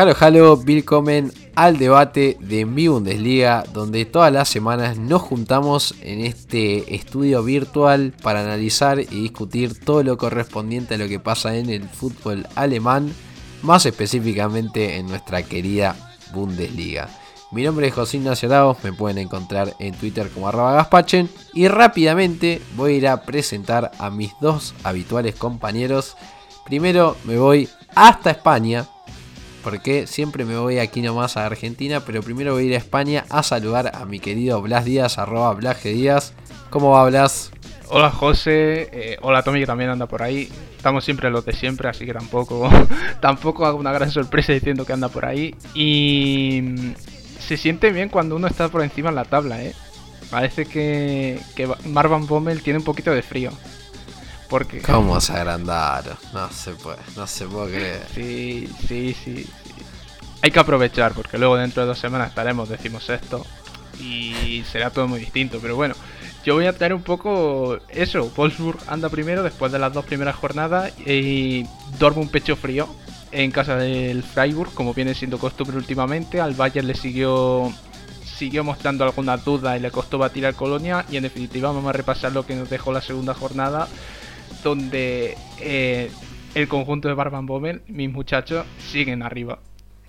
Halo Halo, willkommen al debate de mi Bundesliga, donde todas las semanas nos juntamos en este estudio virtual para analizar y discutir todo lo correspondiente a lo que pasa en el fútbol alemán, más específicamente en nuestra querida Bundesliga. Mi nombre es José Ignacio me pueden encontrar en Twitter como arroba gaspachen y rápidamente voy a ir a presentar a mis dos habituales compañeros. Primero me voy hasta España porque siempre me voy aquí nomás a Argentina, pero primero voy a ir a España a saludar a mi querido Blas Díaz, arroba Blas Díaz. ¿Cómo va Blas? Hola José, eh, hola Tommy que también anda por ahí. Estamos siempre los de siempre, así que tampoco, tampoco hago una gran sorpresa diciendo que anda por ahí. Y mm, se siente bien cuando uno está por encima en la tabla, ¿eh? Parece que, que Marvan Bommel tiene un poquito de frío. Porque... ¿Cómo se agrandaron? No se puede, no se puede creer. Sí, sí, sí, Hay que aprovechar porque luego dentro de dos semanas estaremos, decimos esto, y será todo muy distinto. Pero bueno, yo voy a traer un poco eso. Wolfsburg anda primero después de las dos primeras jornadas y duerme un pecho frío en casa del Freiburg, como viene siendo costumbre últimamente. Al Bayern le siguió siguió mostrando alguna duda y le costó batir al Colonia. Y en definitiva, vamos a repasar lo que nos dejó la segunda jornada donde eh, el conjunto de Barban Bommel, mis muchachos, siguen arriba.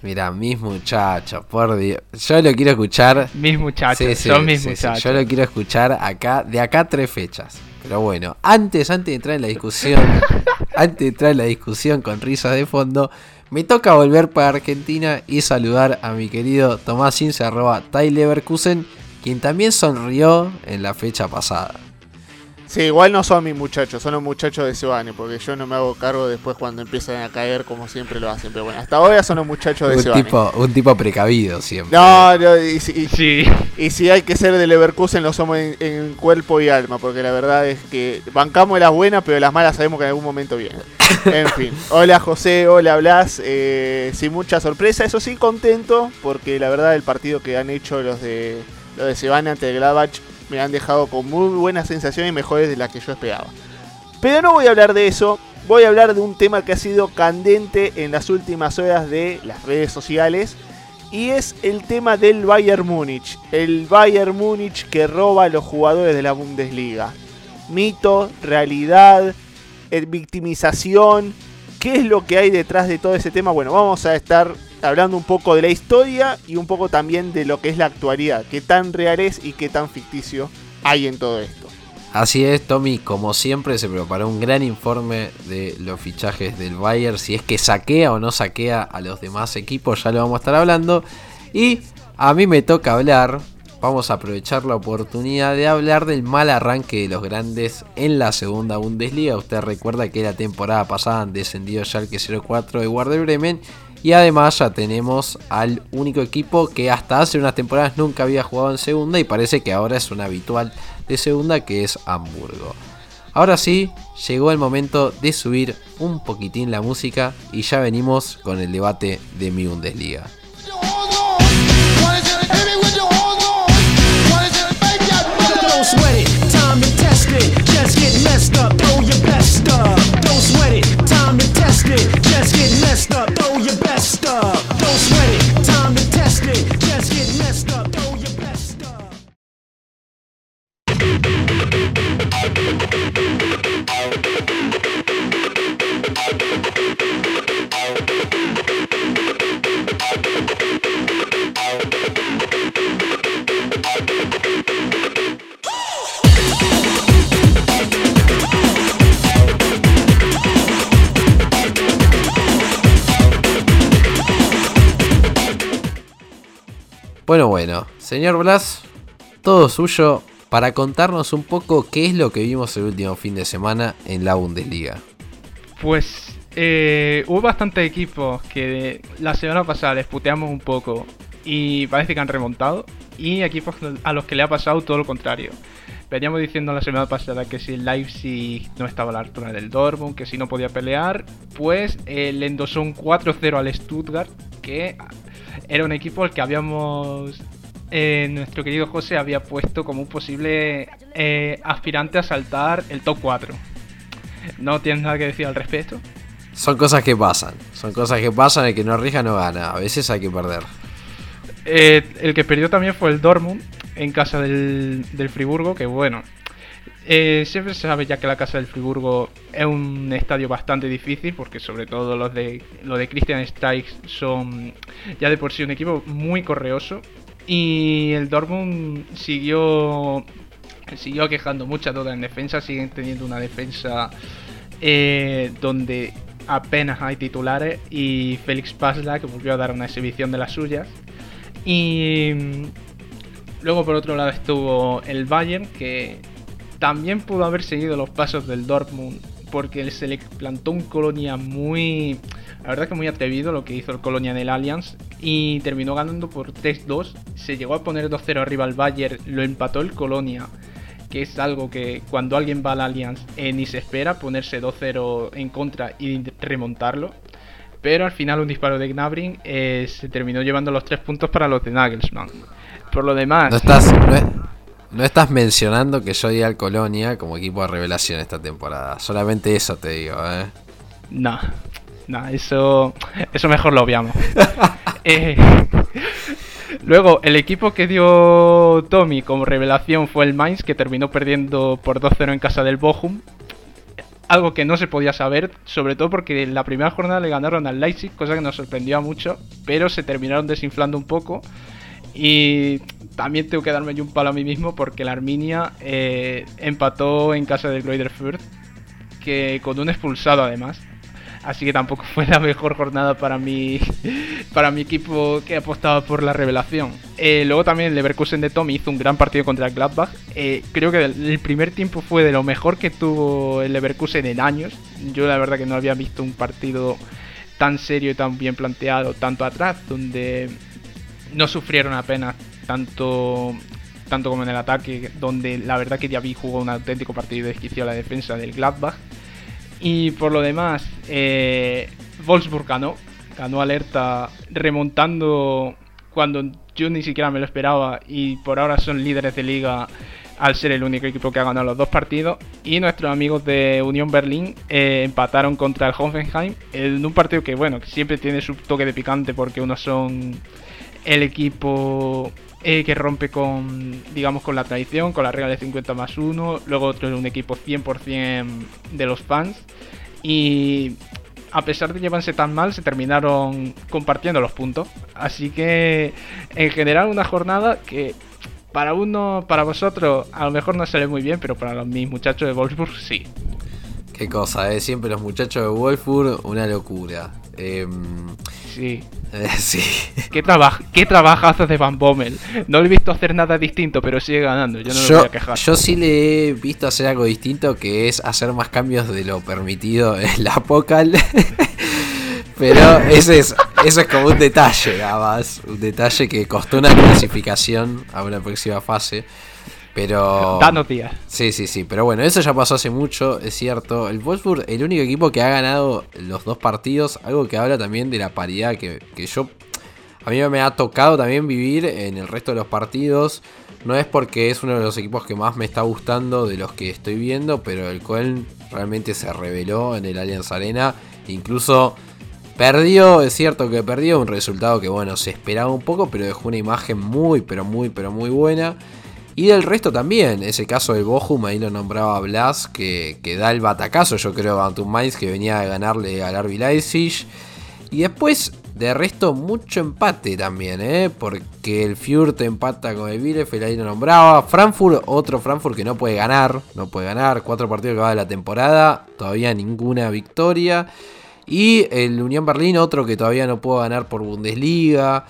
Mira, mis muchachos, por Dios. Yo lo quiero escuchar. Mis muchachos, son mis muchachos. Yo lo quiero escuchar acá, de acá tres fechas. Pero bueno, antes, antes de entrar en la discusión, antes de entrar en la discusión con risas de fondo, me toca volver para Argentina y saludar a mi querido Tomás Ince, arroba Leverkusen, quien también sonrió en la fecha pasada. Sí, igual no son mis muchachos, son los muchachos de Sebane, porque yo no me hago cargo después cuando empiezan a caer como siempre lo hacen. Pero bueno, hasta ahora son los muchachos de un Tipo, un tipo precavido siempre. No, y, si, sí. y, si hay que ser de Leverkusen, lo somos en, cuerpo y alma, porque la verdad es que bancamos las buenas, pero las malas sabemos que en algún momento vienen. En fin, hola José, hola Blas, eh, sin mucha sorpresa, eso sí, contento, porque la verdad el partido que han hecho los de los de Sebane ante el Gladbach me han dejado con muy buenas sensaciones mejores de las que yo esperaba. Pero no voy a hablar de eso, voy a hablar de un tema que ha sido candente en las últimas horas de las redes sociales y es el tema del Bayern Múnich. El Bayern Múnich que roba a los jugadores de la Bundesliga. Mito, realidad, eh, victimización. ¿Qué es lo que hay detrás de todo ese tema? Bueno, vamos a estar hablando un poco de la historia y un poco también de lo que es la actualidad, qué tan real es y qué tan ficticio hay en todo esto. Así es, Tommy, como siempre se preparó un gran informe de los fichajes del Bayern, si es que saquea o no saquea a los demás equipos, ya lo vamos a estar hablando. Y a mí me toca hablar, vamos a aprovechar la oportunidad de hablar del mal arranque de los grandes en la segunda Bundesliga. Usted recuerda que la temporada pasada han descendido ya el que 04 de Werder Bremen y además ya tenemos al único equipo que hasta hace unas temporadas nunca había jugado en segunda y parece que ahora es un habitual de segunda que es Hamburgo. Ahora sí, llegó el momento de subir un poquitín la música y ya venimos con el debate de mi Bundesliga. your best up. Don't sweat it, time to test it. Just get messed up, throw your best up. Señor Blas, todo suyo para contarnos un poco qué es lo que vimos el último fin de semana en la Bundesliga. Pues eh, hubo bastantes equipos que la semana pasada les puteamos un poco y parece que han remontado. Y equipos a los que le ha pasado todo lo contrario. Veníamos diciendo la semana pasada que si el Leipzig no estaba a la altura del Dortmund, que si no podía pelear, pues eh, le endosó un 4-0 al Stuttgart, que era un equipo al que habíamos eh, nuestro querido José había puesto como un posible eh, aspirante a saltar el top 4. ¿No tienes nada que decir al respecto? Son cosas que pasan, son cosas que pasan, el que no arriesga no gana, a veces hay que perder. Eh, el que perdió también fue el Dortmund en casa del, Friburgo, que bueno, siempre se sabe ya que la casa del Friburgo es un estadio bastante difícil, porque sobre todo los de, los de Christian Strikes son ya de por sí un equipo muy correoso. Y el Dortmund siguió siguió quejando mucha duda en defensa, siguen teniendo una defensa eh, donde apenas hay titulares y Félix Pasla que volvió a dar una exhibición de las suyas. Y mm, luego por otro lado estuvo el Bayern que también pudo haber seguido los pasos del Dortmund porque se le plantó un Colonia muy la verdad que muy atrevido lo que hizo el Colonia en el Allianz y terminó ganando por 3-2. Se llegó a poner 2-0 arriba al Bayern, lo empató el Colonia, que es algo que cuando alguien va al Allianz eh, ni se espera ponerse 2-0 en contra y remontarlo. Pero al final un disparo de Gnabry eh, se terminó llevando los 3 puntos para los de Nagelsmann. Por lo demás... No estás, no, estás mencionando que yo di al Colonia como equipo de revelación esta temporada. Solamente eso te digo, ¿eh? No, no, eso, eso mejor lo obviamos. Eh, luego, el equipo que dio Tommy como revelación fue el Mainz, que terminó perdiendo por 2-0 en casa del Bochum. Algo que no se podía saber, sobre todo porque en la primera jornada le ganaron al Leipzig, cosa que nos sorprendió mucho, pero se terminaron desinflando un poco. Y también tengo que darme yo un palo a mí mismo porque la Arminia eh, empató en casa del Greuther que con un expulsado además. Así que tampoco fue la mejor jornada para mi, para mi equipo que apostaba por la revelación. Eh, luego también el Leverkusen de Tommy hizo un gran partido contra el Gladbach. Eh, creo que el, primer tiempo fue de lo mejor que tuvo el Leverkusen en años. Yo la verdad que no había visto un partido tan serio y tan bien planteado, tanto atrás, donde no sufrieron apenas tanto tanto como en el ataque, donde la verdad que Diaby jugó un auténtico partido de desquició a la defensa del Gladbach. Y por lo demás, eh, Wolfsburg ganó, ganó alerta remontando cuando yo ni siquiera me lo esperaba y por ahora son líderes de liga al ser el único equipo que ha ganado los dos partidos. Y nuestros amigos de Unión Berlín eh, empataron contra el Hoffenheim en un partido que, bueno, siempre tiene su toque de picante porque unos son el equipo eh, que rompe con, digamos, con la tradición, con la regla de 50 más 1. Luego otro es un equipo 100% de los fans. Y a pesar de llevarse tan mal, se terminaron compartiendo los puntos. Así que, en general, una jornada que para uno, para vosotros, a lo mejor no sale muy bien, pero para mis muchachos de Wolfsburg sí. Qué cosa, ¿eh? Siempre los muchachos de Wolfsburg, una locura. Em, sí. Eh, sí. ¿Qué, trabajo ¿Qué trabajazo de Van Bommel? No lo he visto hacer nada distinto, pero sigue ganando. Yo no voy a quejar. Yo sí le he visto hacer algo distinto, que es hacer más cambios de lo permitido en la Pocal. pero ese es, eso es como un detalle, nada más. Un detalle que costó una clasificación a una próxima fase. Pero. Danos días. Sí, sí, sí. Pero bueno, eso ya pasó hace mucho, es cierto. El Wolfsburg, el único equipo que ha ganado los dos partidos. Algo que habla también de la paridad que, yo. A mí me ha tocado también vivir en el resto de los partidos. No es porque es uno de los equipos que más me está gustando de los que estoy viendo, pero el Köln realmente se reveló en el Allianz Arena. Incluso perdió, es cierto que perdió, un resultado que bueno, se esperaba un poco, pero dejó una imagen muy, pero muy, pero muy buena. Y del resto también, ese caso de Bochum, ahí lo nombraba Blas, que, que da el batacazo, yo creo, un Mainz que venía a ganarle al RB Leipzig. Y después, de resto, mucho empate también, ¿eh? porque el Fürth empata con el Bielefeld, ahí lo nombraba. Frankfurt, otro Frankfurt que no puede ganar, no puede ganar. Cuatro partidos que va de la temporada, todavía ninguna victoria. Y el Unión Berlín, otro que todavía no puede ganar por Bundesliga.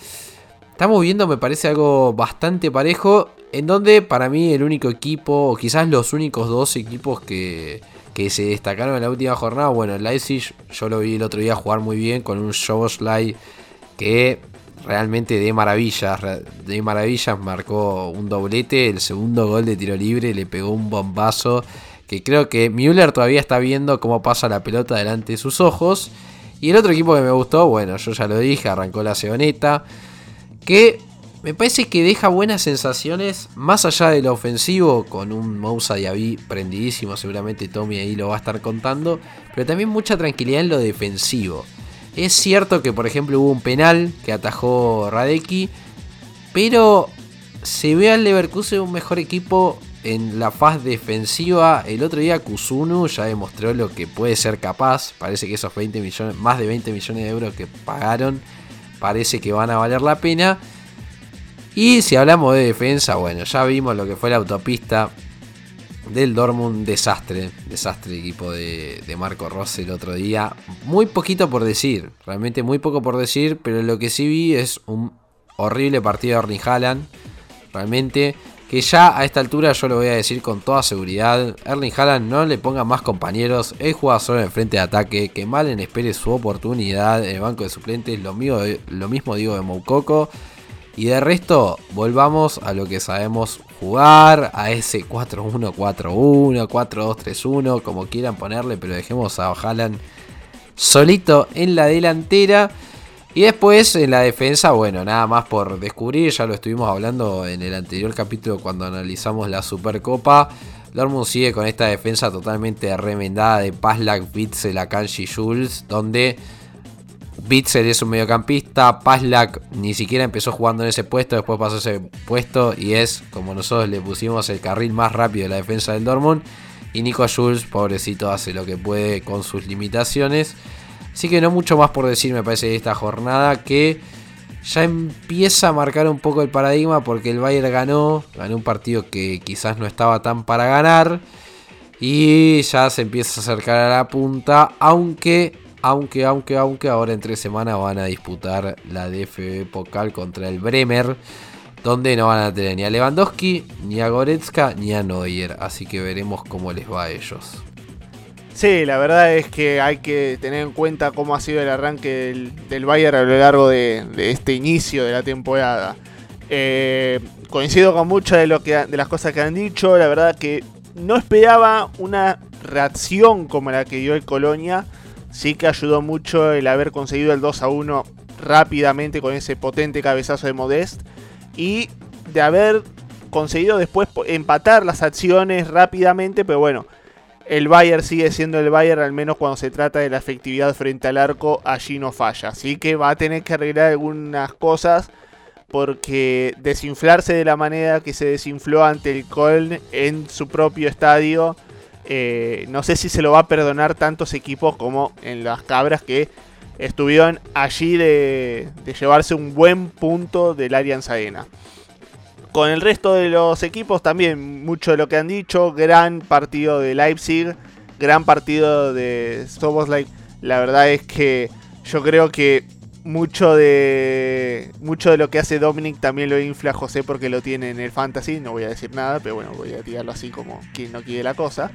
estamos viendo, me parece algo bastante parejo. En donde para mí el único equipo, o quizás los únicos dos equipos que, que se destacaron en la última jornada, bueno, el Leipzig yo lo vi el otro día jugar muy bien con un Slide que realmente de maravillas, de maravillas marcó un doblete, el segundo gol de tiro libre le pegó un bombazo que creo que Müller todavía está viendo cómo pasa la pelota delante de sus ojos. Y el otro equipo que me gustó, bueno, yo ya lo dije, arrancó la Ceoneta, que me parece que deja buenas sensaciones, más allá de lo ofensivo, con un Moussa Diaby prendidísimo, seguramente Tommy ahí lo va a estar contando, pero también mucha tranquilidad en lo defensivo. Es cierto que, por ejemplo, hubo un penal que atajó Radeki, pero se ve al Leverkusen un mejor equipo en la faz defensiva. El otro día Kusunu ya demostró lo que puede ser capaz. Parece que esos 20 millones, más de 20 millones de euros que pagaron, parece que van a valer la pena. Y si hablamos de defensa, bueno, ya vimos lo que fue la autopista del Dortmund, desastre, desastre equipo de, Marco Rossi el otro día. Muy poquito por decir, realmente muy poco por decir, pero lo que sí vi es un horrible partido de Erling Haaland, realmente, que ya a esta altura yo lo voy a decir con toda seguridad, Erling Haaland no le ponga más compañeros, él juega solo en el frente de ataque, que Malen espere su oportunidad en el banco de suplentes, lo, lo mismo digo de Moukoko. Y de resto, volvamos a lo que sabemos jugar, a ese 4-1-4-1, 4-2-3-1, como quieran ponerle, pero dejemos a Haaland solito en la delantera. Y después en la defensa, bueno, nada más por descubrir, ya lo estuvimos hablando en el anterior capítulo cuando analizamos la Supercopa. Dortmund sigue con esta defensa totalmente remendada de Pazlak, Witzel, Akanji, Jules, donde Bitzel es un mediocampista, Paslak ni siquiera empezó jugando en ese puesto, después pasó ese puesto y es, como nosotros le pusimos, el carril más rápido de la defensa del Dortmund. Y Nico Schulz, pobrecito, hace lo que puede con sus limitaciones. Así que no mucho más por decir, me parece, de esta jornada que ya empieza a marcar un poco el paradigma porque el Bayern ganó, ganó un partido que quizás no estaba tan para ganar. Y ya se empieza a acercar a la punta, aunque aunque, aunque, aunque ahora en tres semanas van a disputar la DFB Pokal contra el Bremer. Donde no van a tener ni a Lewandowski, ni a Goretzka, ni a Neuer. Así que veremos cómo les va a ellos. Sí, la verdad es que hay que tener en cuenta cómo ha sido el arranque del, Bayern a lo largo de, este inicio de la temporada. Eh, coincido con muchas de, lo que, de las cosas que han dicho. La verdad que no esperaba una reacción como la que dio el Colonia Sí que ayudó mucho el haber conseguido el 2 a 1 rápidamente con ese potente cabezazo de Modest. Y de haber conseguido después empatar las acciones rápidamente. Pero bueno, el Bayern sigue siendo el Bayern, al menos cuando se trata de la efectividad frente al arco, allí no falla. Así que va a tener que arreglar algunas cosas. Porque desinflarse de la manera que se desinfló ante el Köln en su propio estadio eh, no sé si se lo va a perdonar tantos equipos como en las cabras que estuvieron allí de, llevarse un buen punto del Allianz Arena. Con el resto de los equipos también mucho de lo que han dicho, gran partido de Leipzig, gran partido de Soboslai. La verdad es que yo creo que mucho de mucho de lo que hace Dominic también lo infla José porque lo tiene en el fantasy. No voy a decir nada, pero bueno, voy a tirarlo así como quien no quiere la cosa.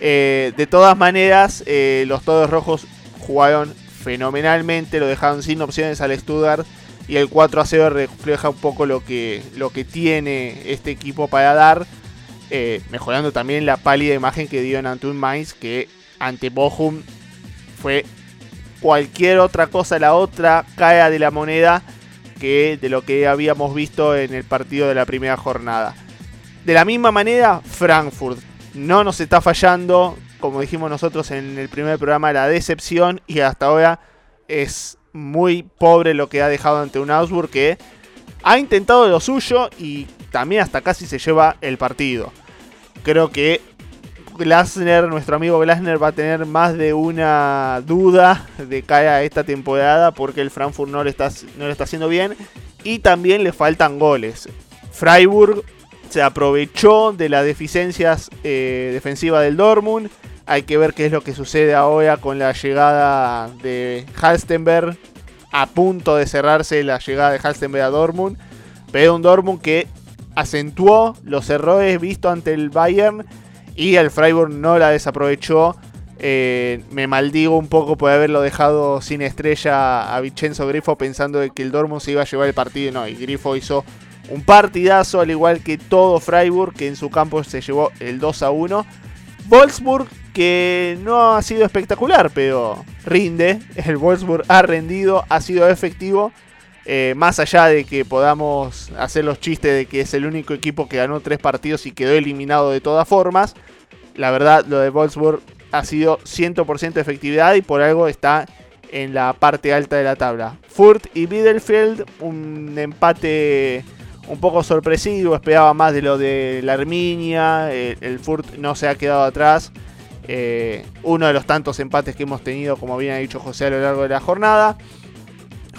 Eh, de todas maneras, eh, los todos rojos jugaron fenomenalmente, lo dejaron sin opciones al Stuttgart y el 4 a 0 refleja un poco lo que, lo que tiene este equipo para dar, eh, mejorando también la pálida imagen que dio en Antun Mainz, que ante Bochum fue cualquier otra cosa, la otra cae de la moneda que de lo que habíamos visto en el partido de la primera jornada. De la misma manera, Frankfurt no nos está fallando, como dijimos nosotros en el primer programa, la decepción y hasta ahora es muy pobre lo que ha dejado ante un Augsburg que ha intentado lo suyo y también hasta casi se lleva el partido. Creo que Glasner, nuestro amigo Glasner, va a tener más de una duda de cara a esta temporada porque el Frankfurt no le está, no está haciendo bien y también le faltan goles. Freiburg se aprovechó de las deficiencias eh, defensivas del Dortmund. Hay que ver qué es lo que sucede ahora con la llegada de Halstenberg a punto de cerrarse la llegada de Halstenberg a Dortmund, pero un Dortmund que acentuó los errores vistos ante el Bayern y el Freiburg no la desaprovechó. Eh, me maldigo un poco por haberlo dejado sin estrella a Vincenzo Grifo pensando de que el Dortmund se iba a llevar el partido. No, y Grifo hizo un partidazo al igual que todo Freiburg que en su campo se llevó el 2 a 1. Wolfsburg que no ha sido espectacular, pero rinde. El Wolfsburg ha rendido, ha sido efectivo. Eh, más allá de que podamos hacer los chistes de que es el único equipo que ganó tres partidos y quedó eliminado de todas formas, la verdad lo de Wolfsburg ha sido 100% efectividad y por algo está en la parte alta de la tabla. Furt y Bielefeld, un empate un poco sorpresivo, esperaba más de lo de la Arminia, el, Furt no se ha quedado atrás. Eh, uno de los tantos empates que hemos tenido, como bien ha dicho José, a lo largo de la jornada.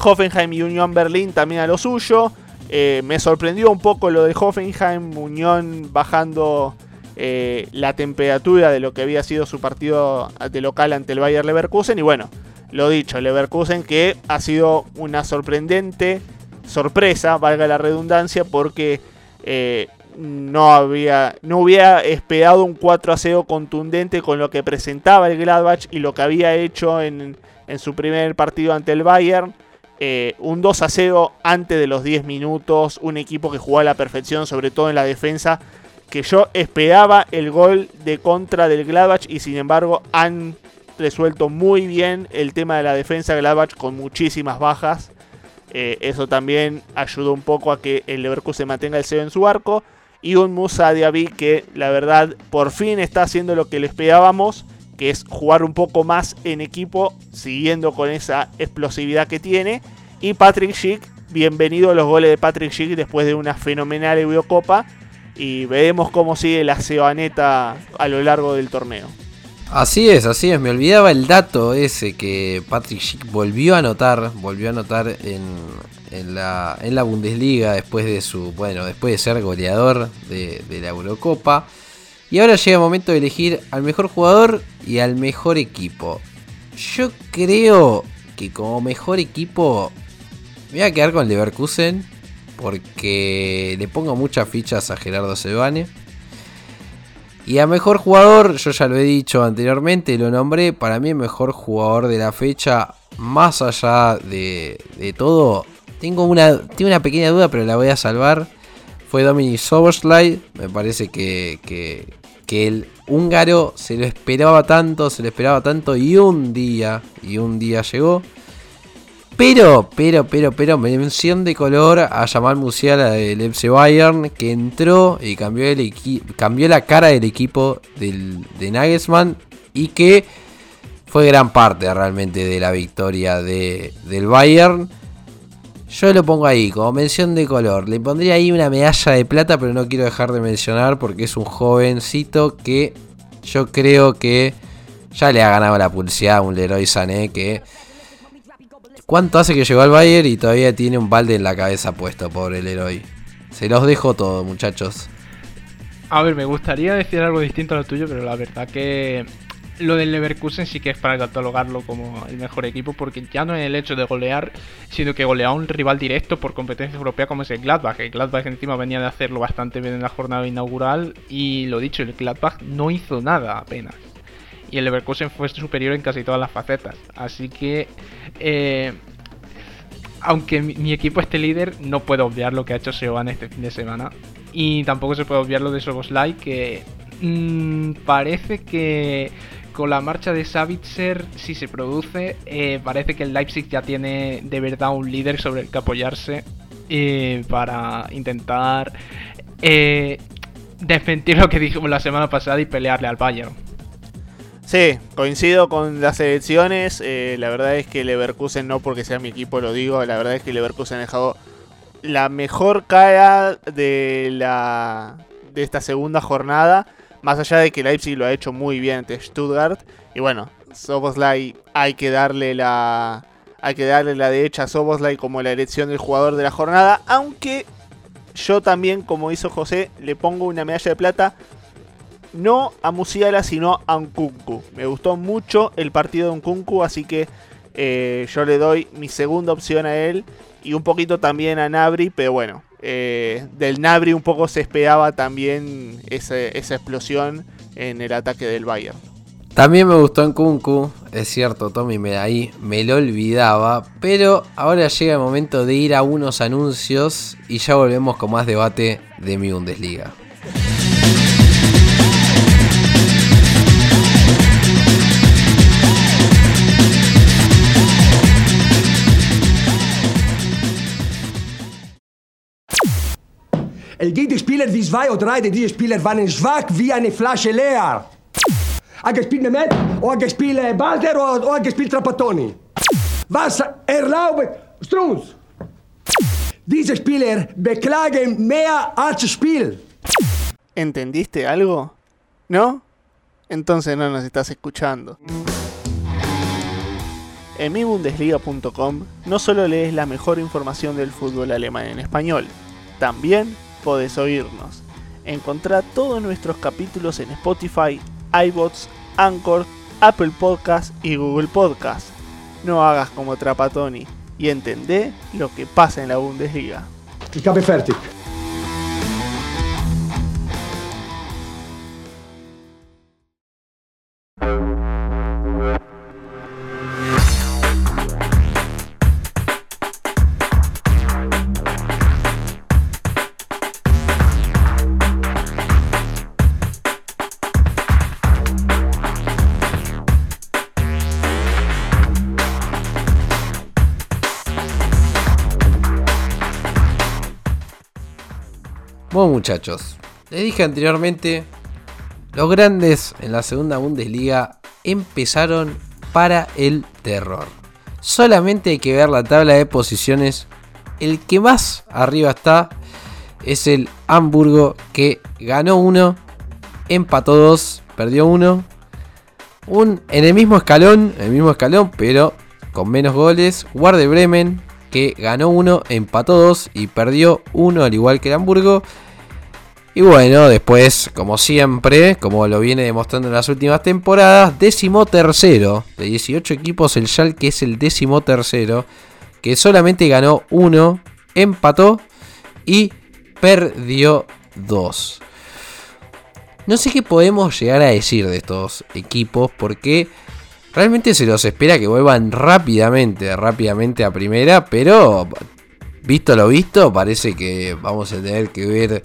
Hoffenheim y Unión Berlín también a lo suyo. Eh, me sorprendió un poco lo de Hoffenheim, Unión bajando eh, la temperatura de lo que había sido su partido de local ante el Bayer Leverkusen. Y bueno, lo dicho, Leverkusen que ha sido una sorprendente sorpresa, valga la redundancia, porque eh, no, había, no hubiera esperado un 4 a 0 contundente con lo que presentaba el Gladbach y lo que había hecho en, su primer partido ante el Bayern. Eh, un 2 a 0 antes de los 10 minutos, un equipo que jugó a la perfección, sobre todo en la defensa, que yo esperaba el gol de contra del Gladbach y sin embargo han resuelto muy bien el tema de la defensa Gladbach con muchísimas bajas. Eh, eso también ayudó un poco a que el Leverkusen mantenga el cero en su arco. Y un Musa Diaby que la verdad por fin está haciendo lo que le esperábamos, que es jugar un poco más en equipo, siguiendo con esa explosividad que tiene. Y Patrick Schick, bienvenido a los goles de Patrick Schick después de una fenomenal Eurocopa. Y veremos cómo sigue la Cebaneta a lo largo del torneo. Así es, así es. Me olvidaba el dato ese que Patrick Schick volvió a anotar, volvió a anotar en, en, la, en la Bundesliga después de su, bueno, después de ser goleador de, la Eurocopa. Y ahora llega el momento de elegir al mejor jugador y al mejor equipo. Yo creo que como mejor equipo me voy a quedar con Leverkusen porque le pongo muchas fichas a Gerardo Sebane. Y a mejor jugador, yo ya lo he dicho anteriormente, lo nombré, para mí el mejor jugador de la fecha, más allá de, todo, tengo una, tengo una pequeña duda, pero la voy a salvar. Fue Dominic Soboslai, me parece que, que el húngaro se lo esperaba tanto, se lo esperaba tanto y un día, y un día llegó. Pero, pero, pero, pero, mención de color a Jamal Musiala del FC Bayern, que entró y cambió, el cambió la cara del equipo de Nagelsmann y que fue gran parte realmente de la victoria de, del Bayern. Yo lo pongo ahí como mención de color. Le pondría ahí una medalla de plata, pero no quiero dejar de mencionar porque es un jovencito que yo creo que ya le ha ganado la pulseada a un Leroy Sané que ¿Cuánto hace que llegó al Bayern y todavía tiene un balde en la cabeza puesto, pobre héroe? Se los dejo todo, muchachos. A ver, me gustaría decir algo distinto a lo tuyo, pero la verdad que lo del Leverkusen sí que es para catalogarlo como el mejor equipo, porque ya no es el hecho de golear, sino que golea a un rival directo por competencia europea como es el Gladbach. El Gladbach encima venía de hacerlo bastante bien en la jornada inaugural y lo dicho, el Gladbach no hizo nada apenas y el Leverkusen fue superior en casi todas las facetas. Así que, eh, aunque mi, equipo esté líder, no puedo obviar lo que ha hecho Seoane este fin de semana. Y tampoco se puede obviar lo de Soboslai, que mm, parece que con la marcha de Savitzer, si se produce, eh, parece que el Leipzig ya tiene de verdad un líder sobre el que apoyarse eh, para intentar eh, desmentir lo que dijimos la semana pasada y pelearle al Bayern. Sí, coincido con las elecciones. Eh, la verdad es que Leverkusen, no porque sea mi equipo, lo digo. La verdad es que Leverkusen ha dejado la mejor cara de, la, de esta segunda jornada. Más allá de que Leipzig lo ha hecho muy bien ante Stuttgart. Y bueno, Soboslai hay que darle la. Hay que darle la derecha a Soboslai como la elección del jugador de la jornada. Aunque yo también, como hizo José, le pongo una medalla de plata no a Musiala, sino a Nkunku. Me gustó mucho el partido de Nkunku, así que Eh, yo le doy mi segunda opción a él y un poquito también a Nabri, pero bueno, eh, del Nabri un poco se esperaba también esa, explosión en el ataque del Bayern. También me gustó en Kunku, es cierto, Tommy me ahí me lo olvidaba, pero ahora llega el momento de ir a unos anuncios y ya volvemos con más debate de mi Bundesliga. El Gegenspieler wie zwei oder drei der Spieler waren schwach wie eine Flasche leer. Ha gespielt Mehmet, o ha gespielt Balder o, o ha gespielt Trapattoni. Was erlaubt Strunz? Diese Spieler beklagen mehr als Spiel. ¿Entendiste algo? ¿No? Entonces no nos estás escuchando. En mibundesliga.com no solo lees la mejor información del fútbol alemán en español, también podés oírnos. Encontrá todos nuestros capítulos en Spotify, iBots, Anchor, Apple Podcast y Google Podcast. No hagas como Trapatoni y entendé lo que pasa en la Bundesliga. Fertig. Bueno muchachos, les dije anteriormente, los grandes en la segunda Bundesliga empezaron para el terror. Solamente hay que ver la tabla de posiciones. El que más arriba está es el Hamburgo que ganó uno, empató dos, perdió uno. Un, en el mismo escalón, el mismo escalón, pero con menos goles. Guarde Bremen que ganó uno, empató dos y perdió uno, al igual que el Hamburgo. Y bueno, después, como siempre, como lo viene demostrando en las últimas temporadas, décimo tercero. De 18 equipos, el Schalke es el décimo tercero. Que solamente ganó uno, empató y perdió dos. No sé qué podemos llegar a decir de estos equipos porque realmente se los espera que vuelvan rápidamente, rápidamente a primera, pero visto lo visto, parece que vamos a tener que ver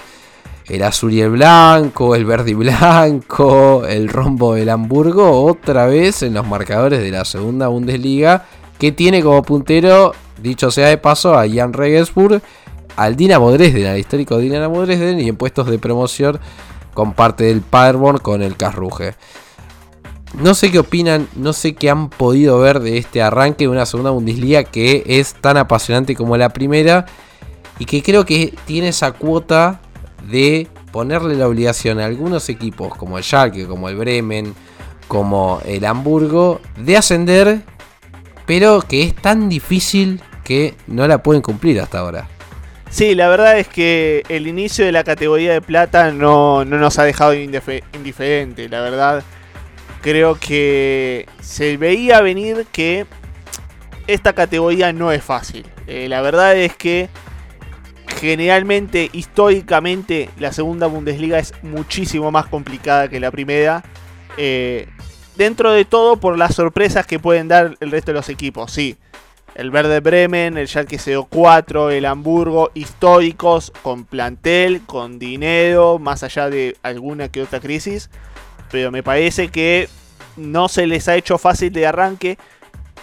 el azul y el blanco, el verde y blanco, el rombo del Hamburgo, otra vez en los marcadores de la segunda Bundesliga, que tiene como puntero, dicho sea de paso, a Jan Regensburg, al Dinamo Dresden, al histórico Dinamo Dresden, y en puestos de promoción con parte del Paderborn con el Carruge. No sé qué opinan, no sé qué han podido ver de este arranque de una segunda Bundesliga que es tan apasionante como la primera y que creo que tiene esa cuota de ponerle la obligación a algunos equipos como el Schalke, como el Bremen, como el Hamburgo, de ascender, pero que es tan difícil que no la pueden cumplir hasta ahora. Sí, la verdad es que el inicio de la categoría de plata no, no nos ha dejado indiferente, la verdad. Creo que se veía venir que esta categoría no es fácil. Eh, la verdad es que generalmente, históricamente, la segunda Bundesliga es muchísimo más complicada que la primera. Eh, dentro de todo, por las sorpresas que pueden dar el resto de los equipos, sí. El Verde Bremen, el Schalke 04, el Hamburgo, históricos, con plantel, con dinero, más allá de alguna que otra crisis. Pero me parece que no se les ha hecho fácil de arranque.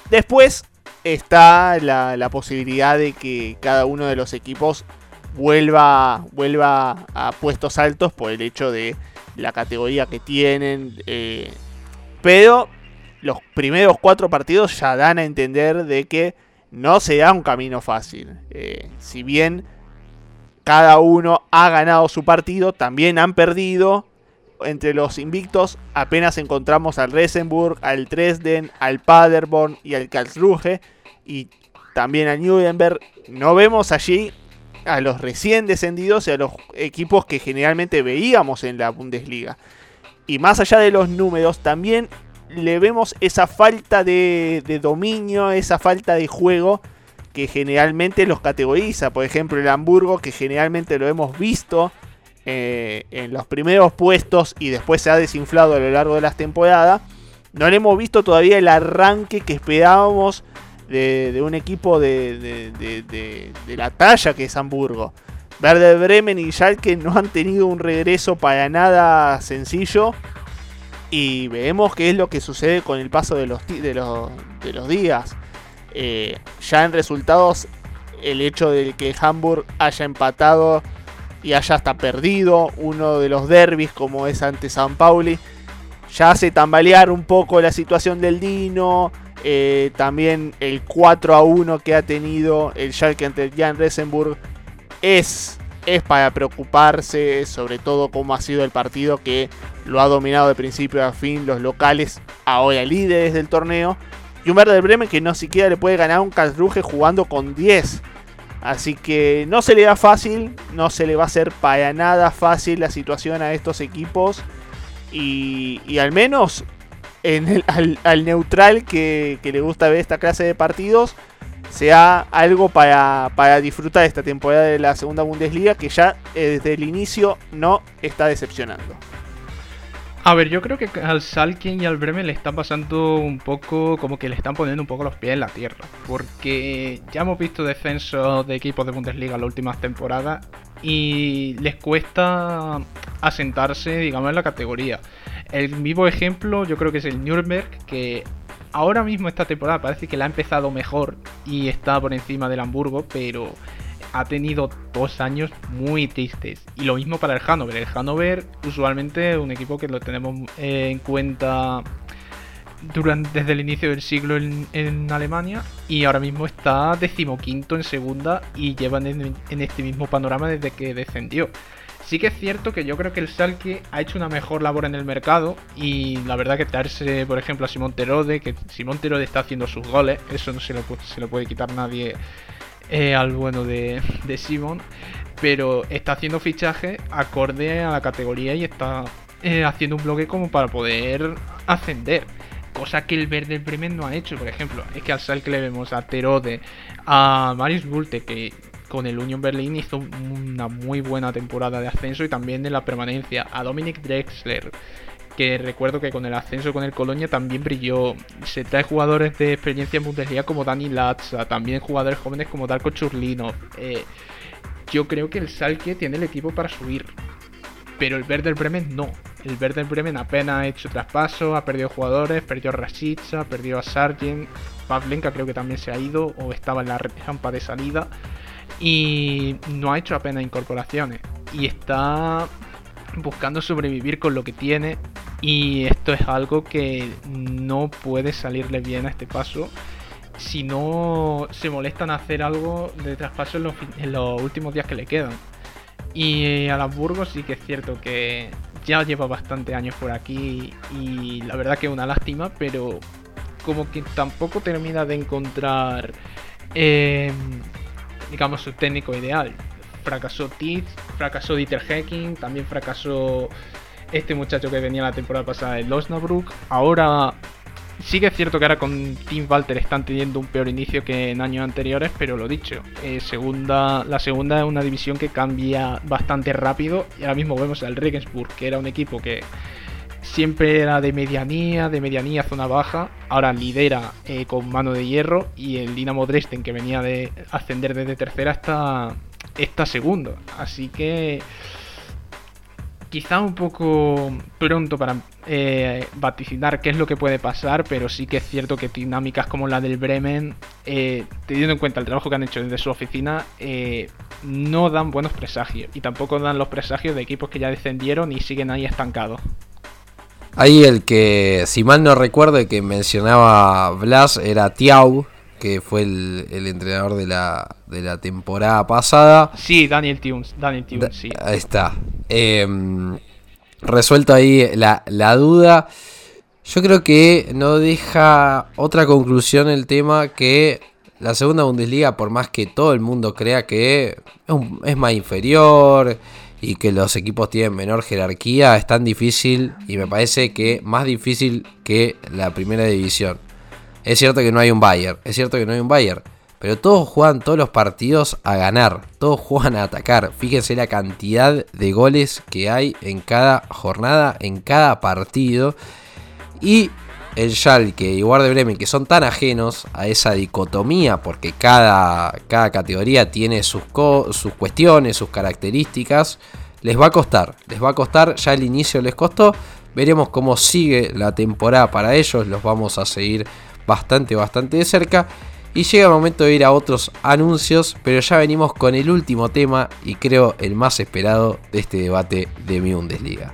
Después está la, posibilidad de que cada uno de los equipos vuelva, vuelva a puestos altos por el hecho de la categoría que tienen. Eh, pero los primeros cuatro partidos ya dan a entender de que no será un camino fácil. Eh, si bien cada uno ha ganado su partido, también han perdido. Entre los invictos apenas encontramos al Resenburg, al Dresden, al Paderborn y al Karlsruhe. Y también a Nuremberg. No vemos allí a los recién descendidos y a los equipos que generalmente veíamos en la Bundesliga. Y más allá de los números, también le vemos esa falta de, dominio, esa falta de juego que generalmente los categoriza. Por ejemplo, el Hamburgo, que generalmente lo hemos visto eh, en los primeros puestos y después se ha desinflado a lo largo de las temporadas. No le hemos visto todavía el arranque que esperábamos de, un equipo de, de, la talla que es Hamburgo. Verde Bremen y Schalke no han tenido un regreso para nada sencillo. Y vemos qué es lo que sucede con el paso de los, de los, días. Eh, ya en resultados, el hecho de que Hamburg haya empatado y haya hasta perdido uno de los derbis como es ante San Pauli, ya hace tambalear un poco la situación del Dino. Eh, también el 4 a 1 que ha tenido el Schalke ante Jan Resenburg es, es para preocuparse, sobre todo cómo ha sido el partido que lo ha dominado de principio a fin los locales, ahora líderes del torneo. Y un Werder Bremen que no siquiera le puede ganar un Karlsruhe jugando con 10. Así que no se le da fácil, no se le va a hacer para nada fácil la situación a estos equipos. Y, al menos en al, neutral que, le gusta ver esta clase de partidos, sea algo para, disfrutar esta temporada de la segunda Bundesliga que ya desde el inicio no está decepcionando. A ver, yo creo que al Salkin y al Bremen le están pasando un poco, como que le están poniendo un poco los pies en la tierra. Porque ya hemos visto descenso de equipos de Bundesliga en las últimas temporadas y les cuesta asentarse, digamos, en la categoría. El vivo ejemplo yo creo que es el Nürnberg, que ahora mismo esta temporada parece que la ha empezado mejor y está por encima del Hamburgo, pero ha tenido dos años muy tristes. Y lo mismo para el Hannover. El Hannover, usualmente, un equipo que lo tenemos eh, en cuenta desde el inicio del siglo en, Alemania y ahora mismo está decimoquinto en segunda y llevan en, en, este mismo panorama desde que descendió. Sí que es cierto que yo creo que el Salke ha hecho una mejor labor en el mercado y la verdad que traerse, por ejemplo, a Simón Terode, que Simón Terode está haciendo sus goles, eso no se lo, se lo puede quitar nadie al bueno de, de Simon, pero está haciendo fichaje acorde a la categoría y está eh, haciendo un bloque como para poder ascender. Cosa que el Verde Bremen no ha hecho, por ejemplo. Es que al Salke le vemos a Terode, a Marius Bulte, que con el Union Berlin hizo una muy buena temporada de ascenso y también de la permanencia. A Dominic Drexler, que recuerdo que con el ascenso con el Colonia también brilló. Se trae jugadores de experiencia en Bundesliga como Dani Latza, también jugadores jóvenes como Darko Churlinov. Eh, yo creo que el Salke tiene el equipo para subir, pero el Werder Bremen no. El Werder Bremen apenas ha hecho traspaso, ha perdido jugadores, perdió a Rashica, perdió a Sargent, Pavlenka creo que también se ha ido o estaba en la rampa de salida y no ha hecho apenas incorporaciones y está buscando sobrevivir con lo que tiene y esto es algo que no puede salirle bien a este paso si no se molestan a hacer algo de traspaso en los, últimos días que le quedan. Y al Hamburgo sí que es cierto que ya lleva bastante años por aquí y la verdad que es una lástima, pero como que tampoco termina de encontrar eh, digamos, su técnico ideal. Fracasó Tiz, fracasó Dieter Hecking, también fracasó este muchacho que venía la temporada pasada en Osnabrück. Ahora sí que es cierto que ahora con Tim Walter están teniendo un peor inicio que en años anteriores, pero lo dicho, eh, segunda, la segunda es una división que cambia bastante rápido y ahora mismo vemos al Regensburg, que era un equipo que siempre era de medianía, de medianía zona baja, ahora lidera eh, con mano de hierro y el Dinamo Dresden que venía de ascender desde tercera está, está segundo. Así que quizá un poco pronto para eh, vaticinar qué es lo que puede pasar, pero sí que es cierto que dinámicas como la del Bremen, eh, teniendo en cuenta el trabajo que han hecho desde su oficina, no dan buenos presagios y tampoco dan los presagios de equipos que ya descendieron y siguen ahí estancados. Ahí el que, si mal no recuerdo, el que mencionaba Blas era Tiau, que fue el, entrenador de la, de la temporada pasada. Sí, Daniel Tunes, Daniel Tunes, sí. Ahí está. Em, resuelto ahí la, la duda. Yo creo que no deja otra conclusión el tema que la segunda Bundesliga, por más que todo el mundo crea que es, más inferior, y que los equipos tienen menor jerarquía es tan difícil y me parece que más difícil que la primera división. Es cierto que no hay un Bayern, es cierto que no hay un Bayern, pero todos juegan todos los partidos a ganar, todos juegan a atacar. Fíjense la cantidad de goles que hay en cada jornada, en cada partido. Y el Schalke y Werder Bremen, que son tan ajenos a esa dicotomía, porque cada, cada categoría tiene sus, sus cuestiones, sus características, les va a costar, les va a costar, ya el inicio les costó, veremos cómo sigue la temporada para ellos, los vamos a seguir bastante, bastante de cerca. Y llega el momento de ir a otros anuncios, pero ya venimos con el último tema y creo el más esperado de este debate de mi Bundesliga.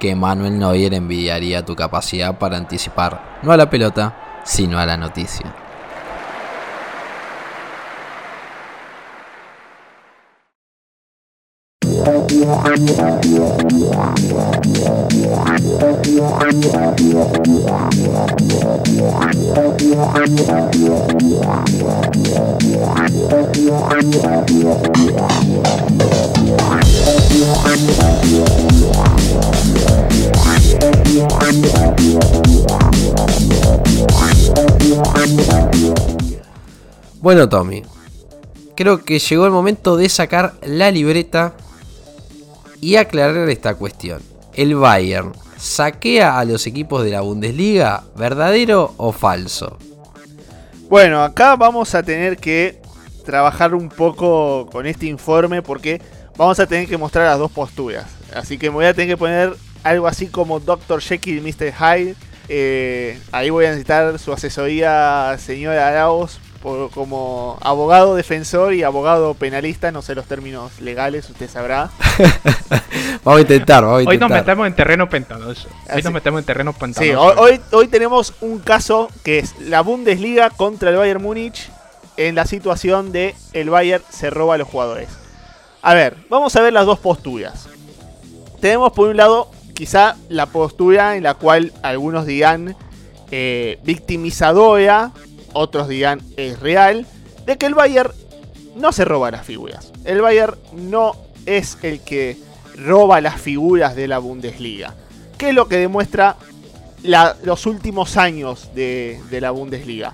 que Manuel Neuer envidiaría tu capacidad para anticipar no a la pelota, sino a la noticia. Bueno, Tommy, creo que llegó el momento de sacar la libreta y aclarar esta cuestión. ¿El Bayern saquea a los equipos de la Bundesliga? ¿Verdadero o falso? Bueno, acá vamos a tener que trabajar un poco con este informe porque vamos a tener que mostrar las dos posturas. Así que me voy a tener que poner algo así como Dr. Jekyll y Mr. Hyde. Eh, ahí voy a necesitar su asesoría, señora Como abogado defensor y abogado penalista, no sé los términos legales, usted sabrá. vamos a intentar, vamos a intentar. Hoy nos metemos en terreno pantanoso. Hoy nos metemos en terreno pantanoso. Sí, hoy, hoy, tenemos un caso que es la Bundesliga contra el Bayern Múnich en la situación de el Bayern se roba a los jugadores. A ver, vamos a ver las dos posturas. Tenemos por un lado quizá la postura en la cual algunos digan eh, victimizadora otros dirán es real, de que el Bayern no se roba las figuras. El Bayern no es el que roba las figuras de la Bundesliga. ¿Qué es lo que demuestra los últimos años de, de la Bundesliga?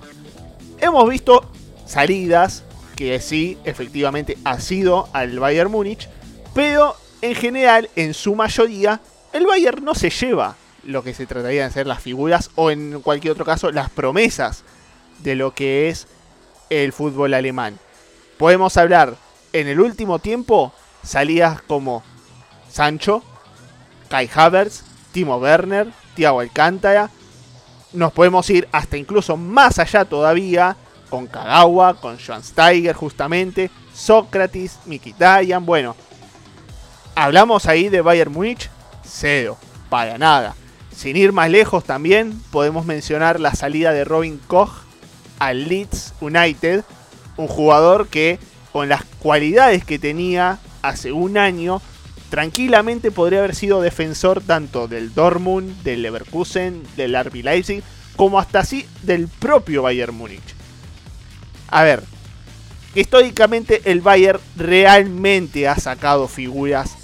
Hemos visto salidas que sí, efectivamente ha sido al Bayern Múnich, pero en general, en su mayoría, el Bayern no se lleva lo que se trataría de ser las figuras o en cualquier otro caso las promesas de lo que es el fútbol alemán. Podemos hablar en el último tiempo salidas como Sancho, Kai Havertz, Timo Werner, Thiago Alcántara. Nos podemos ir hasta incluso más allá todavía con Kagawa, con Joan Steiger justamente, Sócrates, Mikitayan. Bueno, hablamos ahí de Bayern Munich, cero, para nada. Sin ir más lejos también podemos mencionar la salida de Robin Koch al Leeds United, un jugador que con las cualidades que tenía hace un año, tranquilamente podría haber sido defensor tanto del Dortmund, del Leverkusen, del RB Leipzig, como hasta así del propio Bayern Múnich. A ver, históricamente el Bayern realmente ha sacado figuras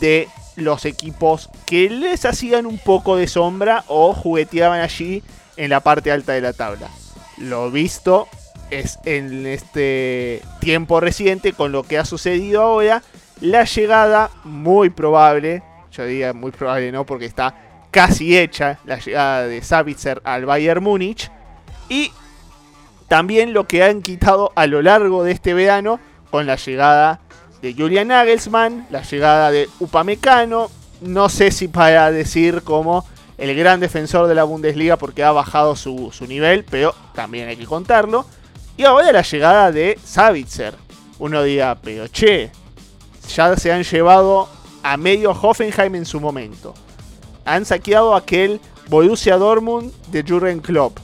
de los equipos que les hacían un poco de sombra o jugueteaban allí en la parte alta de la tabla lo visto es en este tiempo reciente con lo que ha sucedido ahora, la llegada muy probable, yo diría muy probable no porque está casi hecha la llegada de Savitzer al Bayern Múnich y también lo que han quitado a lo largo de este verano con la llegada de Julian Nagelsmann, la llegada de Upamecano, no sé si para decir como el gran defensor de la Bundesliga porque ha bajado su, nivel, pero también hay que contarlo. Y ahora la llegada de Savitzer. Uno diga, pero che, ya se han llevado a medio Hoffenheim en su momento. Han saqueado aquel Borussia Dortmund de Jurgen Klopp.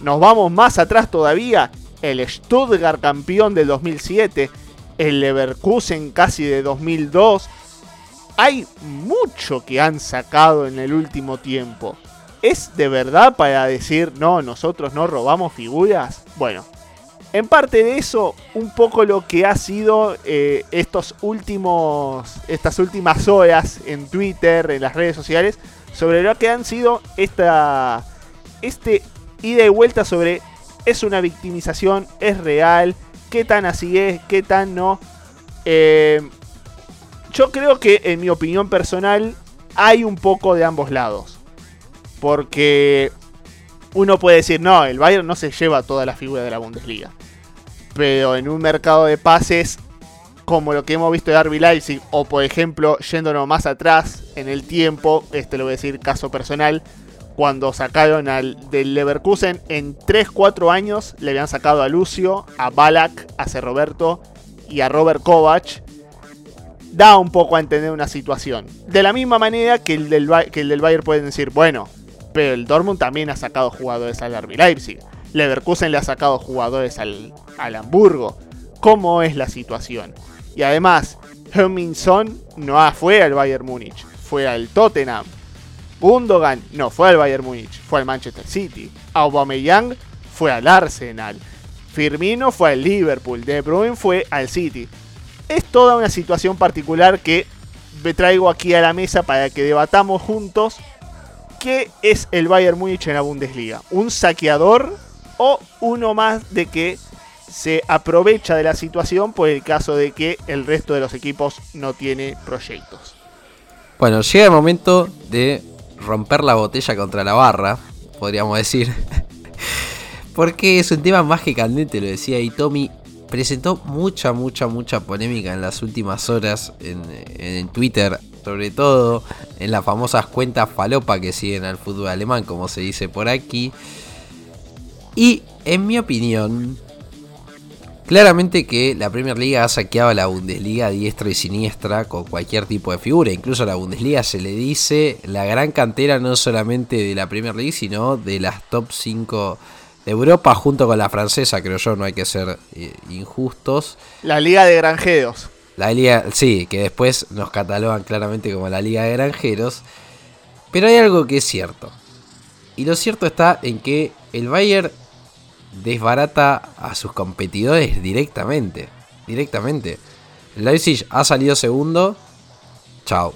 Nos vamos más atrás todavía. El Stuttgart campeón del 2007. El Leverkusen casi de 2002 hay mucho que han sacado en el último tiempo. ¿Es de verdad para decir, no, nosotros no robamos figuras? Bueno, en parte de eso, un poco lo que ha sido eh, estos últimos, estas últimas horas en Twitter, en las redes sociales, sobre lo que han sido esta, este ida y vuelta sobre es una victimización, es real, qué tan así es, qué tan no. Eh, yo creo que, en mi opinión personal, hay un poco de ambos lados. Porque uno puede decir, no, el Bayern no se lleva toda la figura de la Bundesliga. Pero en un mercado de pases, como lo que hemos visto de Arby Leipzig, o por ejemplo, yéndonos más atrás en el tiempo, este lo voy a decir caso personal, cuando sacaron al del Leverkusen, en 3-4 años le habían sacado a Lucio, a Balak, a C. Roberto y a Robert Kovac da un poco a entender una situación. De la misma manera que el del, que el del Bayern pueden decir, bueno, pero el Dortmund también ha sacado jugadores al RB Leipzig. Leverkusen le ha sacado jugadores al, al Hamburgo. ¿Cómo es la situación? Y además, Herminson no fue al Bayern Múnich, fue al Tottenham. Gundogan no fue al Bayern Múnich, fue al Manchester City. Aubameyang fue al Arsenal. Firmino fue al Liverpool. De Bruyne fue al City. Es toda una situación particular que me traigo aquí a la mesa para que debatamos juntos qué es el Bayern Múnich en la Bundesliga. ¿Un saqueador o uno más de que se aprovecha de la situación por el caso de que el resto de los equipos no tiene proyectos? Bueno, llega el momento de romper la botella contra la barra, podríamos decir. Porque es un tema más que candente, lo decía y Tommy presentó mucha, mucha, mucha polémica en las últimas horas en, Twitter, sobre todo en las famosas cuentas falopa que siguen al fútbol alemán, como se dice por aquí. Y en mi opinión, claramente que la Premier League ha saqueado a la Bundesliga diestra y siniestra con cualquier tipo de figura. Incluso a la Bundesliga se le dice la gran cantera no solamente de la Premier League, sino de las top 5 de Europa junto con la francesa, creo yo, no hay que ser eh, injustos. La Liga de Granjeros. La Liga, sí, que después nos catalogan claramente como la Liga de Granjeros. Pero hay algo que es cierto. Y lo cierto está en que el Bayern desbarata a sus competidores directamente. Directamente. El Leipzig ha salido segundo. Chao.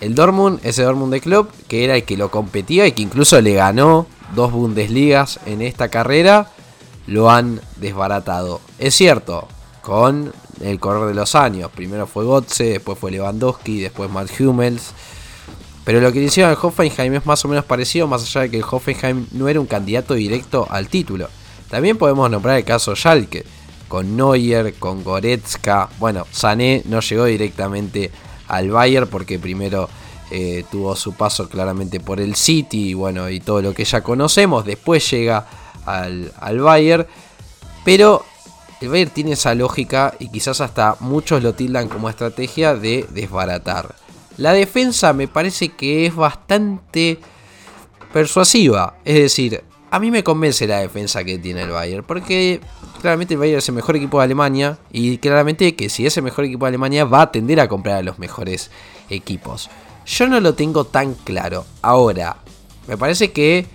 El Dortmund, ese Dortmund de club, que era el que lo competía y que incluso le ganó dos Bundesligas en esta carrera, lo han desbaratado. Es cierto, con el correr de los años. Primero fue Gotze, después fue Lewandowski, después Matt Hummels. Pero lo que hicieron Hoffenheim es más o menos parecido, más allá de que el Hoffenheim no era un candidato directo al título. También podemos nombrar el caso Schalke, con Neuer, con Goretzka. Bueno, Sané no llegó directamente al Bayern porque primero eh, tuvo su paso claramente por el City y bueno, y todo lo que ya conocemos. Después llega al, al Bayern. Pero el Bayern tiene esa lógica y quizás hasta muchos lo tildan como estrategia de desbaratar. La defensa me parece que es bastante persuasiva. Es decir, a mí me convence la defensa que tiene el Bayern. Porque claramente el Bayern es el mejor equipo de Alemania. Y claramente que si es el mejor equipo de Alemania va a tender a comprar a los mejores equipos. Yo no lo tengo tan claro. Ahora, me parece que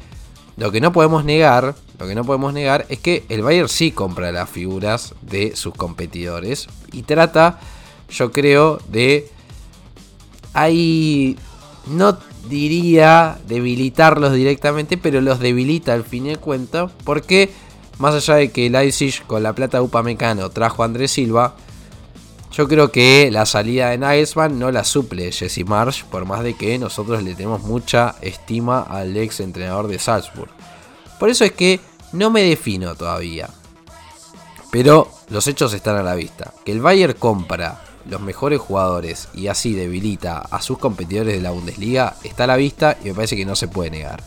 lo que no podemos negar, lo que no podemos negar es que el Bayern sí compra las figuras de sus competidores y trata, yo creo, de ahí no diría debilitarlos directamente, pero los debilita al fin y al cuento, porque más allá de que Leipzig con la plata de Upamecano trajo a Andrés Silva, yo creo que la salida de Nagelsmann no la suple Jesse Marsh, por más de que nosotros le tenemos mucha estima al ex entrenador de Salzburg. Por eso es que no me defino todavía. Pero los hechos están a la vista. Que el Bayern compra los mejores jugadores y así debilita a sus competidores de la Bundesliga está a la vista y me parece que no se puede negar.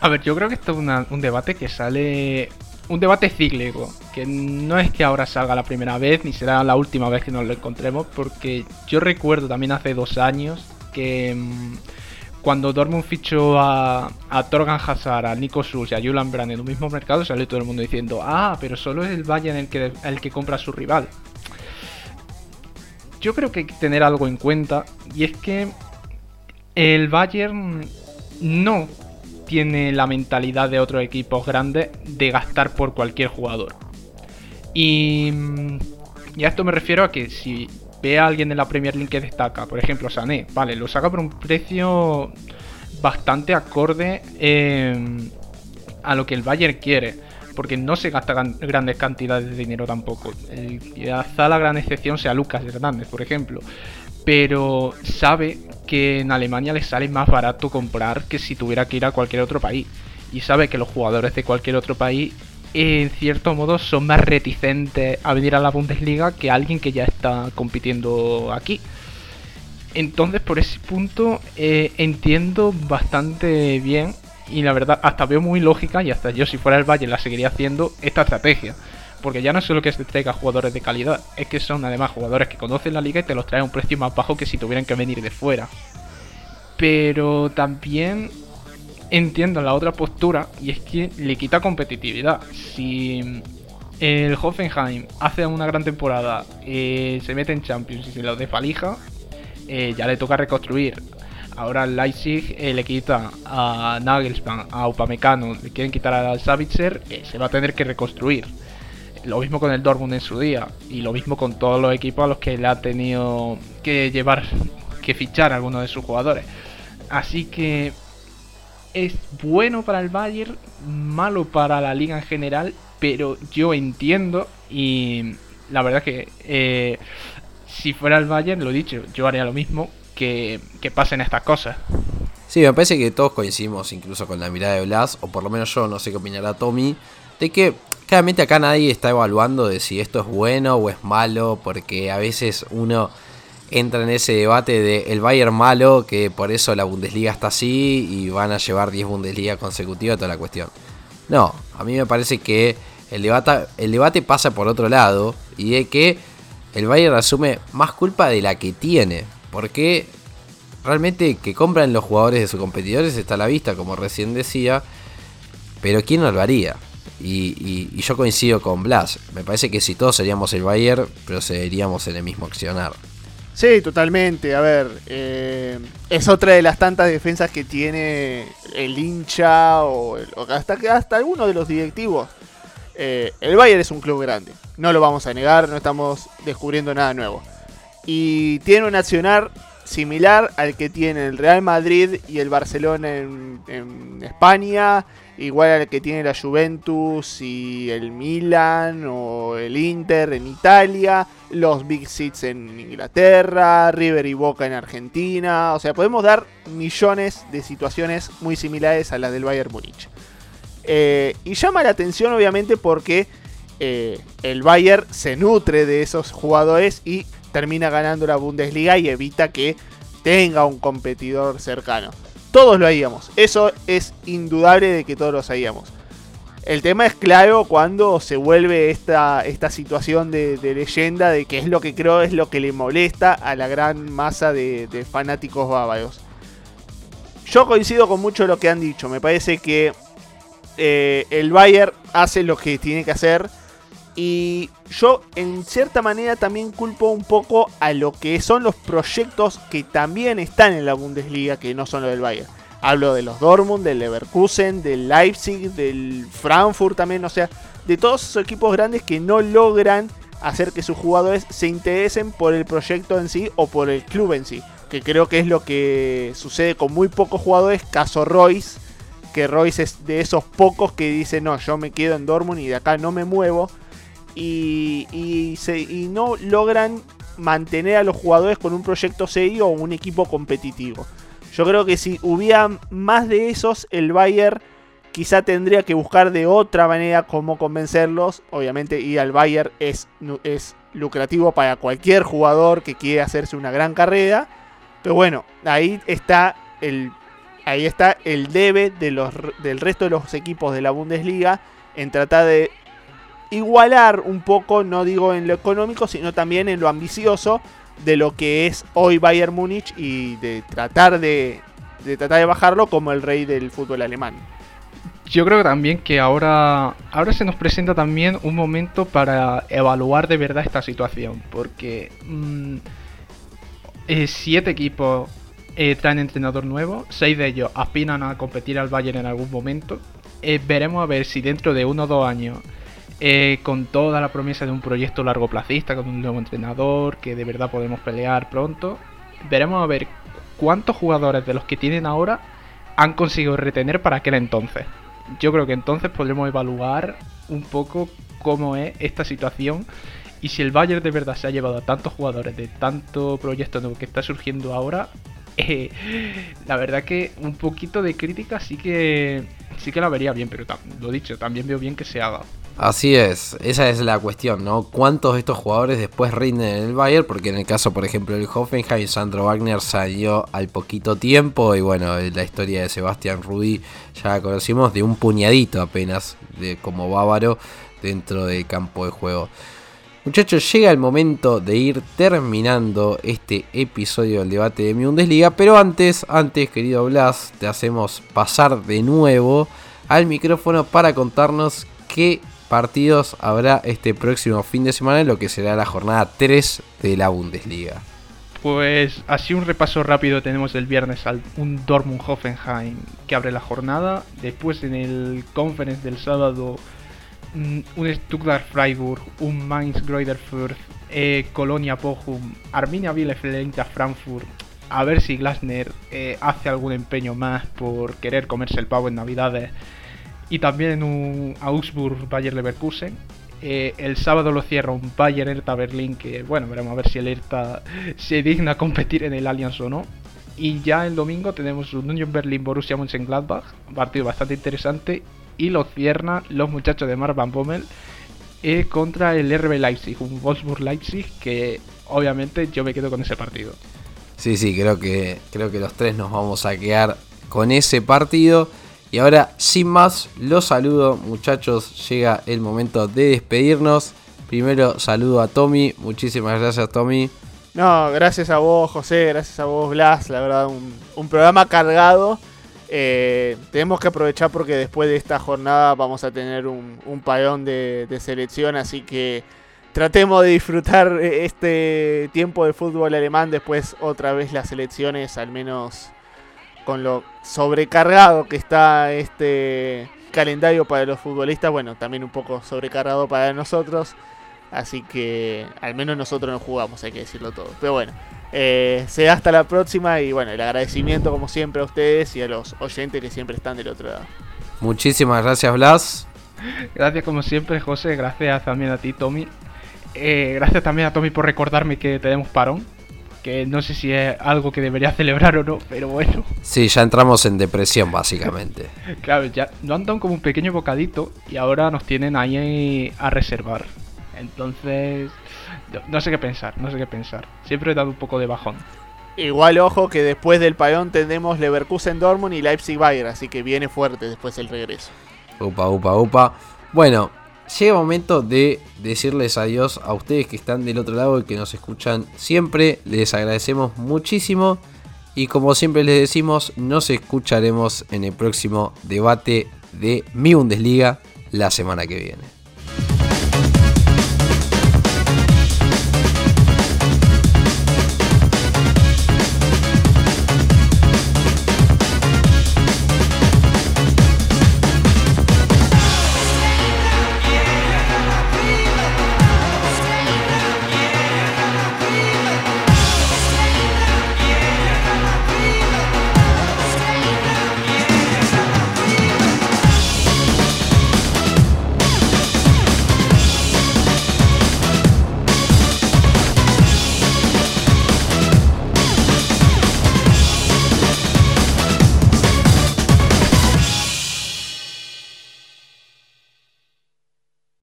A ver, yo creo que esto es un debate que sale. Un debate cíclico. Que no es que ahora salga la primera vez, ni será la última vez que nos lo encontremos. Porque yo recuerdo también hace dos años que. Mm, cuando Dortmund fichó a, a Torgan Hazard, a Nico Schulz y a Julian Brand en un mismo mercado, salió todo el mundo diciendo, ah, pero solo es el Bayern el que, el que compra a su rival. Yo creo que hay que tener algo en cuenta, y es que el Bayern no tiene la mentalidad de otros equipos grandes de gastar por cualquier jugador. Y, y a esto me refiero a que si ve a alguien en la Premier League que destaca, por ejemplo Sané, vale, lo saca por un precio bastante acorde eh, a lo que el Bayern quiere, porque no se gasta grandes cantidades de dinero tampoco. quizá la gran excepción sea Lucas Hernández, por ejemplo, pero sabe que en Alemania le sale más barato comprar que si tuviera que ir a cualquier otro país. Y sabe que los jugadores de cualquier otro país en cierto modo son más reticentes a venir a la Bundesliga que alguien que ya está compitiendo aquí. Entonces por ese punto eh, entiendo bastante bien y la verdad hasta veo muy lógica y hasta yo si fuera el Valle la seguiría haciendo esta estrategia. Porque ya no solo que se traiga jugadores de calidad, es que son además jugadores que conocen la liga y te los traen a un precio más bajo que si tuvieran que venir de fuera. Pero también entiendo la otra postura y es que le quita competitividad. Si el Hoffenheim hace una gran temporada, eh, se mete en Champions y se lo desvalija, eh, ya le toca reconstruir. Ahora el Leipzig eh, le quita a Nagelsmann, a Upamecano, le quieren quitar a Savitzer, se va a tener que reconstruir. Lo mismo con el Dortmund en su día y lo mismo con todos los equipos a los que le ha tenido que llevar, que fichar a alguno de sus jugadores. Así que es bueno para el Bayern, malo para la liga en general, pero yo entiendo y la verdad que eh, si fuera el Bayern, lo dicho, yo haría lo mismo que, que pasen estas cosas. Sí, me parece que todos coincidimos incluso con la mirada de Blas, o por lo menos yo, no sé qué opinará Tommy, de que claramente acá nadie está evaluando de si esto es bueno o es malo, porque a veces uno entra en ese debate de el Bayern malo, que por eso la Bundesliga está así y van a llevar 10 Bundesliga consecutivas, toda la cuestión. No, a mí me parece que el debate, el debate pasa por otro lado y de que el Bayern asume más culpa de la que tiene, porque realmente que compran los jugadores de sus competidores está a la vista, como recién decía, pero ¿quién no lo haría? Y, yo coincido con Blas, me parece que si todos seríamos el Bayern, procederíamos en el mismo accionar. Sí, totalmente. A ver, eh, es otra de las tantas defensas que tiene el hincha o, hasta, hasta algunos de los directivos. Eh, el Bayern es un club grande, no lo vamos a negar, no estamos descubriendo nada nuevo. Y tiene un accionar similar al que tiene el Real Madrid y el Barcelona en España igual al que tiene la Juventus y el Milan o el Inter en Italia, los Big Six en Inglaterra, River y Boca en Argentina. O sea, podemos dar millones de situaciones muy similares a las del Bayern Múnich. Eh, y llama la atención obviamente porque eh, el Bayern se nutre de esos jugadores y termina ganando la Bundesliga y evita que tenga un competidor cercano. Todos lo haríamos. Eso es indudable de que todos lo haríamos. El tema es claro cuando se vuelve esta, esta situación de, leyenda de que es lo que creo es lo que le molesta a la gran masa de, fanáticos bávaros. Yo coincido con mucho lo que han dicho. Me parece que eh, el Bayern hace lo que tiene que hacer. Y yo en cierta manera también culpo un poco a lo que son los proyectos que también están en la Bundesliga, que no son los del Bayern. Hablo de los Dortmund, del Leverkusen, del Leipzig, del Frankfurt también, o sea, de todos esos equipos grandes que no logran hacer que sus jugadores se interesen por el proyecto en sí o por el club en sí. Que creo que es lo que sucede con muy pocos jugadores, caso Royce, que Royce es de esos pocos que dice, no, yo me quedo en Dortmund y de acá no me muevo y, no logran mantener a los jugadores con un proyecto serio o un equipo competitivo. Yo creo que si hubiera más de esos, el Bayern quizá tendría que buscar de otra manera cómo convencerlos. Obviamente ir al Bayern es, es lucrativo para cualquier jugador que quiere hacerse una gran carrera. Pero bueno, ahí está el, ahí está el debe de los, del resto de los equipos de la Bundesliga en tratar de igualar un poco, no digo en lo económico, sino también en lo ambicioso de lo que es hoy Bayern Múnich y de tratar de, de tratar de bajarlo como el rey del fútbol alemán yo creo también que ahora, ahora se nos presenta también un momento para evaluar de verdad esta situación. Porque mm, eh, siete equipos eh, traen entrenador nuevo, seis de ellos aspiran a competir al Bayern en algún momento. Eh, veremos a ver si dentro de uno o dos años, con toda la promesa de un proyecto largo plazista, con un nuevo entrenador, que de verdad podemos pelear pronto, veremos a ver cuántos jugadores de los que tienen ahora han conseguido retener para aquel entonces yo creo que entonces podremos evaluar un poco cómo es esta situación y si el Bayern de verdad se ha llevado a tantos jugadores de tanto proyecto nuevo que está surgiendo ahora, eh, la verdad que un poquito de crítica sí que sí que la vería bien, pero lo dicho, también veo bien que se haga. Así es, esa es la cuestión, ¿no? ¿Cuántos de estos jugadores después rinden en el Bayern? Porque en el caso, por ejemplo, del Hoffenheim, Sandro Wagner salió al poquito tiempo y bueno, la historia de Sebastián Rudi ya la conocimos de un puñadito apenas de como bávaro dentro del campo de juego. Muchachos, llega el momento de ir terminando este episodio del debate de mi Bundesliga, pero antes, antes, querido Blas, te hacemos pasar de nuevo al micrófono para contarnos qué partidos habrá este próximo fin de semana en lo que será la jornada 3 de la Bundesliga. Pues así un repaso rápido tenemos el viernes al, un Dortmund Hoffenheim que abre la jornada, después en el conference del sábado mm, un Stuttgart Freiburg, un Mainz Greuther eh, Colonia Bochum, Arminia Bielefeld Frankfurt, a ver si Glasner eh, hace algún empeño más por querer comerse el pavo en Navidades y también un Augsburg Bayer Leverkusen. Eh, el sábado lo cierra un Bayern Hertha Berlín que bueno, veremos a ver si el Hertha se digna competir en el Allianz o no. Y ya el domingo tenemos un Union Berlin Borussia Mönchengladbach, un partido bastante interesante y lo cierran los muchachos de Mark Van Bommel eh, contra el RB Leipzig, un Wolfsburg Leipzig que obviamente yo me quedo con ese partido. Sí, sí, creo que creo que los tres nos vamos a quedar con ese partido. Y ahora, sin más, los saludo muchachos, llega el momento de despedirnos. Primero saludo a Tommy, muchísimas gracias Tommy. No, gracias a vos José, gracias a vos Blas, la verdad un, programa cargado. Eh, tenemos que aprovechar porque después de esta jornada vamos a tener un, un payón de, de selección, así que tratemos de disfrutar este tiempo de fútbol alemán, después otra vez las selecciones, al menos con lo sobrecargado que está este calendario para los futbolistas, bueno, también un poco sobrecargado para nosotros. Así que al menos nosotros no jugamos, hay que decirlo todo. Pero bueno, eh, sea hasta la próxima y bueno, el agradecimiento como siempre a ustedes y a los oyentes que siempre están del otro lado. Muchísimas gracias Blas. Gracias como siempre José, gracias también a ti Tommy. Eh, gracias también a Tommy por recordarme que tenemos parón que no sé si es algo que debería celebrar o no, pero bueno. Sí, ya entramos en depresión básicamente. claro, ya nos han dado como un pequeño bocadito y ahora nos tienen ahí a reservar. Entonces, no, sé qué pensar, no sé qué pensar. Siempre he dado un poco de bajón. Igual ojo que después del payón tendremos Leverkusen Dortmund y Leipzig Bayern, así que viene fuerte después el regreso. Upa, upa, upa. Bueno, llega el momento de decirles adiós a ustedes que están del otro lado y que nos escuchan siempre. Les agradecemos muchísimo. Y como siempre les decimos, nos escucharemos en el próximo debate de mi Bundesliga la semana que viene.